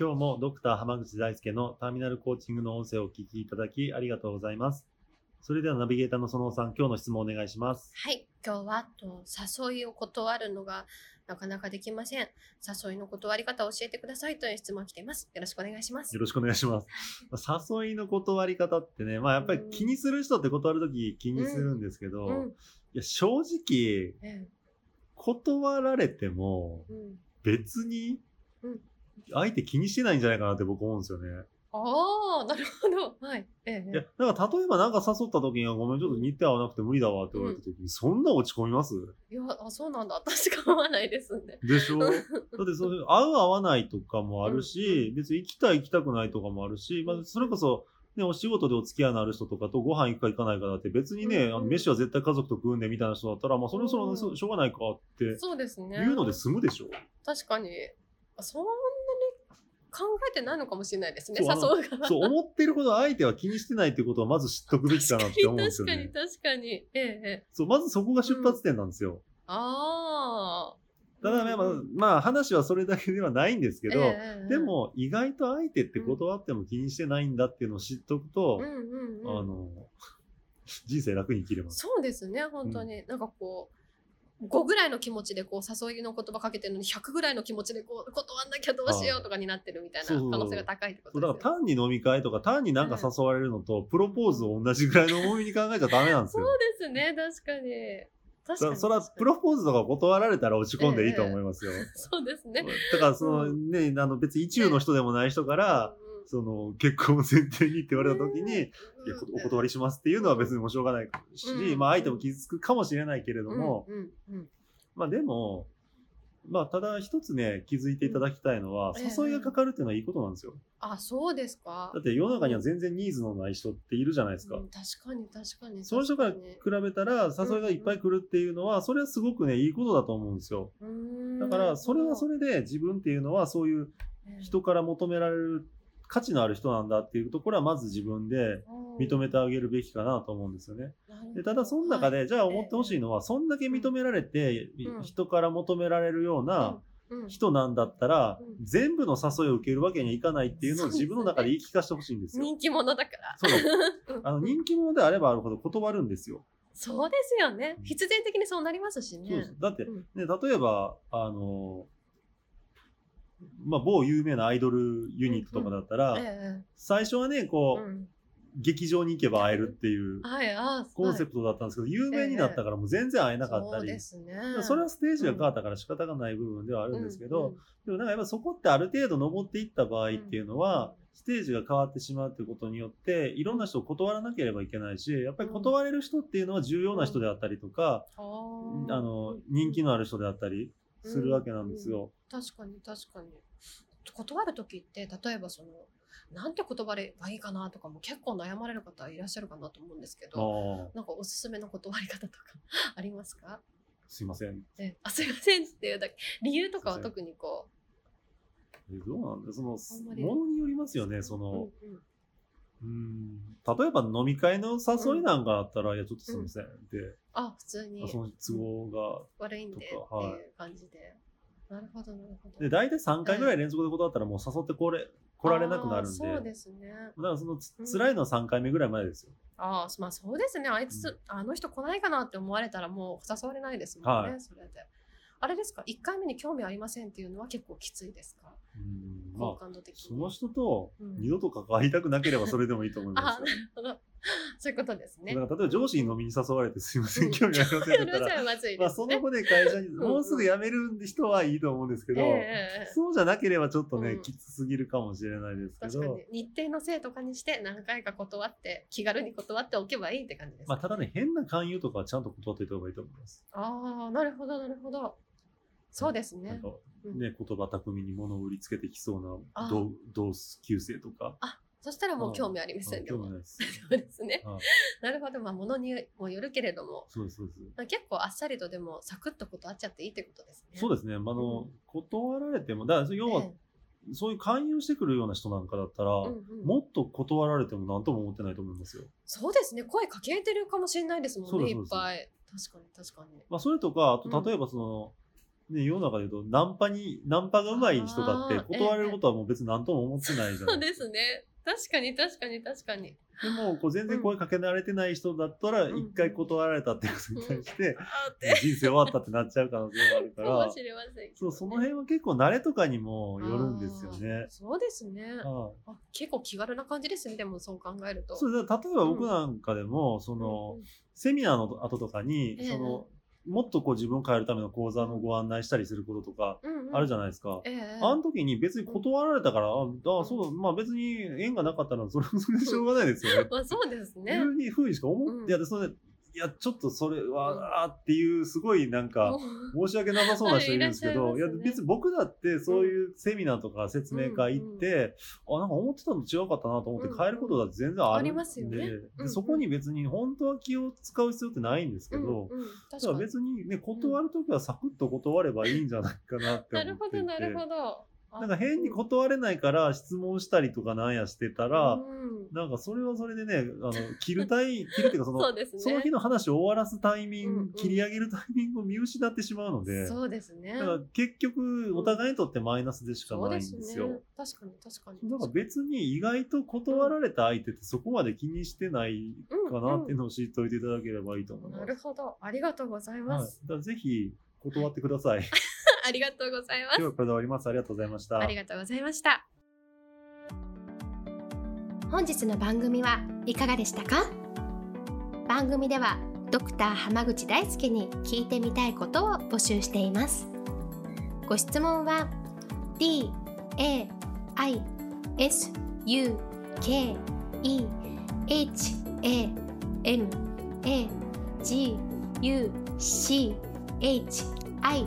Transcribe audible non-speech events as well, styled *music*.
今日もドクター濱口大輔のターミナルコーチングの音声をお聞きいただきありがとうございます。それではナビゲーターの園尾さん、今日の質問をお願いします。はい。今日はと誘いを断るのがなかなかできません。誘いの断り方を教えてくださいという質問が来ています。よろしくお願いします。よろしくお願いします。誘いの断り方ってね、まあやっぱり気にする人って断るとき気にするんですけど、うん。いや正直、え断られても別にうん相手気にしてないんじゃないかなって僕思うんですよね。ああなるほど。はい。ええいや、だから例えばなんか誘った時にはごめん、ちょっと日程合わなくて無理だわって言われた時に、そんな落ち込みます？いやあそうなんだ。*laughs* 私が合わないですんででしょ？だってそういう、合う合わないとかもあるし、別に行きたい行きたくないとかもあるし、まあ、それこそ、ね、お仕事でお付き合いのある人とかとご飯行くか行かないかだって別にね、うんうん。あの飯は絶対家族と食うんでみたいな人だったら、まあそれはそれしょうがないかってそうですね。言うので済むでしょ、確かに。あそんなに考えてないのかもしれないですね誘う側。そう思ってるほど相手は気にしてないってことはまず知っとくべきかなって思うんですよ確かにね。確かに。ええええ。そう、まずそこが出発点なんですよ。ああただね、まあ、まあ話はそれだけではないんですけど、ええええでも意外と相手って断っても気にしてないんだっていうのを知っとくと、うん。うんうんあの、人生楽に生きれます。そうですね本当に、なんかこう5ぐらいの気持ちでこう誘いの言葉かけてるのに100ぐらいの気持ちでこう断んなきゃどうしようとかになってるみたいな可能性が高いってことですよから単に飲み会とか単になんか誘われるのと、プロポーズを同じぐらいの重みに考えちゃダメなんですよ。そうですね。確かに。確かそれはプロポーズとか断られたら落ち込んでいいと思いますよ。*laughs* そうですね。だからその、ね、あの別に一流の人でもない人から、その結婚を前提にって言われた時に、いやお断りしますっていうのは別にもうしょうがないし、うん。まあ相手も傷つくかもしれないけれども、まあでも、まあただ一つね、気づいていただきたいのは、ええ誘いがかかるっていうのはいいことなんですよ。あそうですか。だって世の中には全然ニーズのない人っているじゃないですか。うん確かに確かにその人から比べたら誘いがいっぱい来るっていうのは、それはすごくね、いいことだと思うんですよ。だから、それはそれで自分っていうのはそういう人から求められる価値のある人なんだっていうところはまず自分で認めてあげるべきかなと思うんですよね。でただその中で、じゃあ思ってほしいのは、そんだけ認められて、うん。人から求められるような人なんだったら、うん。全部の誘いを受けるわけにはいかないっていうのを自分の中で言い聞かせてほしいんですよ。人気者だから。そう。*laughs* あの人気者であればあるほど断るんですよ。そうですよね。うん。必然的にそうなりますしね。だって、うん。ね、例えば、あの、まあ、某有名なアイドルユニットとかだったら、え最初はね、えこう、うん。劇場に行けば会えるっていうコンセプトだったんですけど、有名になったからもう全然会えなかったり、ね。それはステージが変わったから仕方がない部分ではあるんですけど、うん。でもなんかやっぱそこってある程度登っていった場合っていうのは、ステージが変わってしまうということによって、いろんな人を断らなければいけないし、やっぱり断れる人っていうのは重要な人であったりとか、あの、人気のある人であったりするわけなんですよ。確かに確かに。断る時って例えばそのなんて言葉ればいいかなとかも結構悩まれる方いらっしゃるかなと思うんですけどなんかおすすめの断り方とか *laughs* ありますか？すいません。えあすいませんっていうだけ。理由とかは特にこえどうなんだその、ものによりますよね、そうんの、うんうん、例えば飲み会の誘いなんかあったら、いや、ちょっとすいません。で、あ普通に。その都合が、悪いんでっていとかはい。う感じで、なるほどなるほど。で、大体3回ぐらい連続で断ったらもう誘ってこれ、来られなくなるんで。あーそうですね。だからそのつうん辛いのは3回目ぐらいまでですよ。ああまあそうですね。あいつ、うん。あの人来ないかなって思われたらもう誘われないですもんね、はい。それであれですか？1回目に興味ありませんっていうのは結構きついですか？うん好まあ、その人とうん。二度と関わりたくなければそれでもいいと思いまあすよ。なるほど。*laughs* そういうことですね。だから例えば上司に飲みに誘われてすいません、うん。興味ありませんって言ったら、*laughs* まずいまあその後で会社にん。もうすぐ辞める人はいいと思うんですけど、ええそうじゃなければちょっとね、うん。きつすぎるかもしれないですけど。確かに、日程のせいとかにして何回か断って気軽に断っておけばいいって感じです、まあただね、変な勧誘とかはちゃんと断っておいた方がいいと思います。ああなるほどなるほどそうですね。ね、言葉巧みに物を売りつけてきそうあ。な同同級生とか。あそしたらもう興味ありませんあでも。興味ないです。*laughs* そうですね。はいなるほど。まあものにもよるけれども。そうです、そうです。まあ結構あっさりとでもサクッと断っちゃっていいってことですね。そうですね。あの、うん。断られても、だから要は、え。そういう勧誘してくるような人なんかだったら、えうんうん。もっと断られても何とも思ってないと思いますよ。そうですね。声かけてるかもしれないですもんねいっぱい。確かに確かに。まあ、それとか、あうん。と、例えばその、ね、世の中で言うと、ナンパに、ナンパが上手い人だって断れることはもう別に何とも思ってないじゃなそいうでか。ですすね。確かに確かに確かに。でも、こう全然声かけ慣れてない人だったら、うん一回断られたってことに対して、人生終わったってなっちゃう可能性があるかからそう、その辺は結構慣れとかにもよるんですよね。そうですね。はい。あ結構気軽な感じですねでもそう考えると。そう例えば僕なんかでも、その、セミナーの後とかに、ええ。その、もっとこう自分を変えるための講座のご案内したりすることとかうんうん。あるじゃないですか。ええあの時に別に断られたから、あ、あそう、まあ別に縁がなかったらそれはそれでしょうがないですよね。*laughs* まあそうですね。いうふうにしか思って、うん。いや、それで、いや、ちょっとそれうん。は、あーっていう、すごいなんか、申し訳なさそうな人いるんですけど、いや別に僕だってそういうセミナーとか説明会行って、あなんか思ってたの違かったなと思ってうん変えることだって全然あるんで,、ありますよね。でうんそこに別に本当は気を使う必要ってないんですけど、だ確から別にね断るときはサクッと断ればいいんじゃないかなってなるほ思っていて。どなるほどなんか変に断れないから質問したりとかなんやしてたら、うん。なんかそれはそれでねあの切るタイ *laughs* 切るっていうかそのそね。その日の話を終わらすタイミング、うんうん。切り上げるタイミングを見失ってしまうので、そうですね。だから結局お互いにとってマイナスでしかないんですよ。そうですね。確かに確かに。だから別に意外と断られた相手ってそこまで気にしてないかなっていうのを知っておいていただければいいと思います。なるほど。ありがとうございはい、だます、からぜひ断ってください。ありがとうございます今日はこれで終わります。ありがとうございました。ありがとうございました本日の番組はいかがでしたか？番組ではドクター濱口大輔に聞いてみたいことを募集していますご質問は d a i s u k e h a m a g u c h i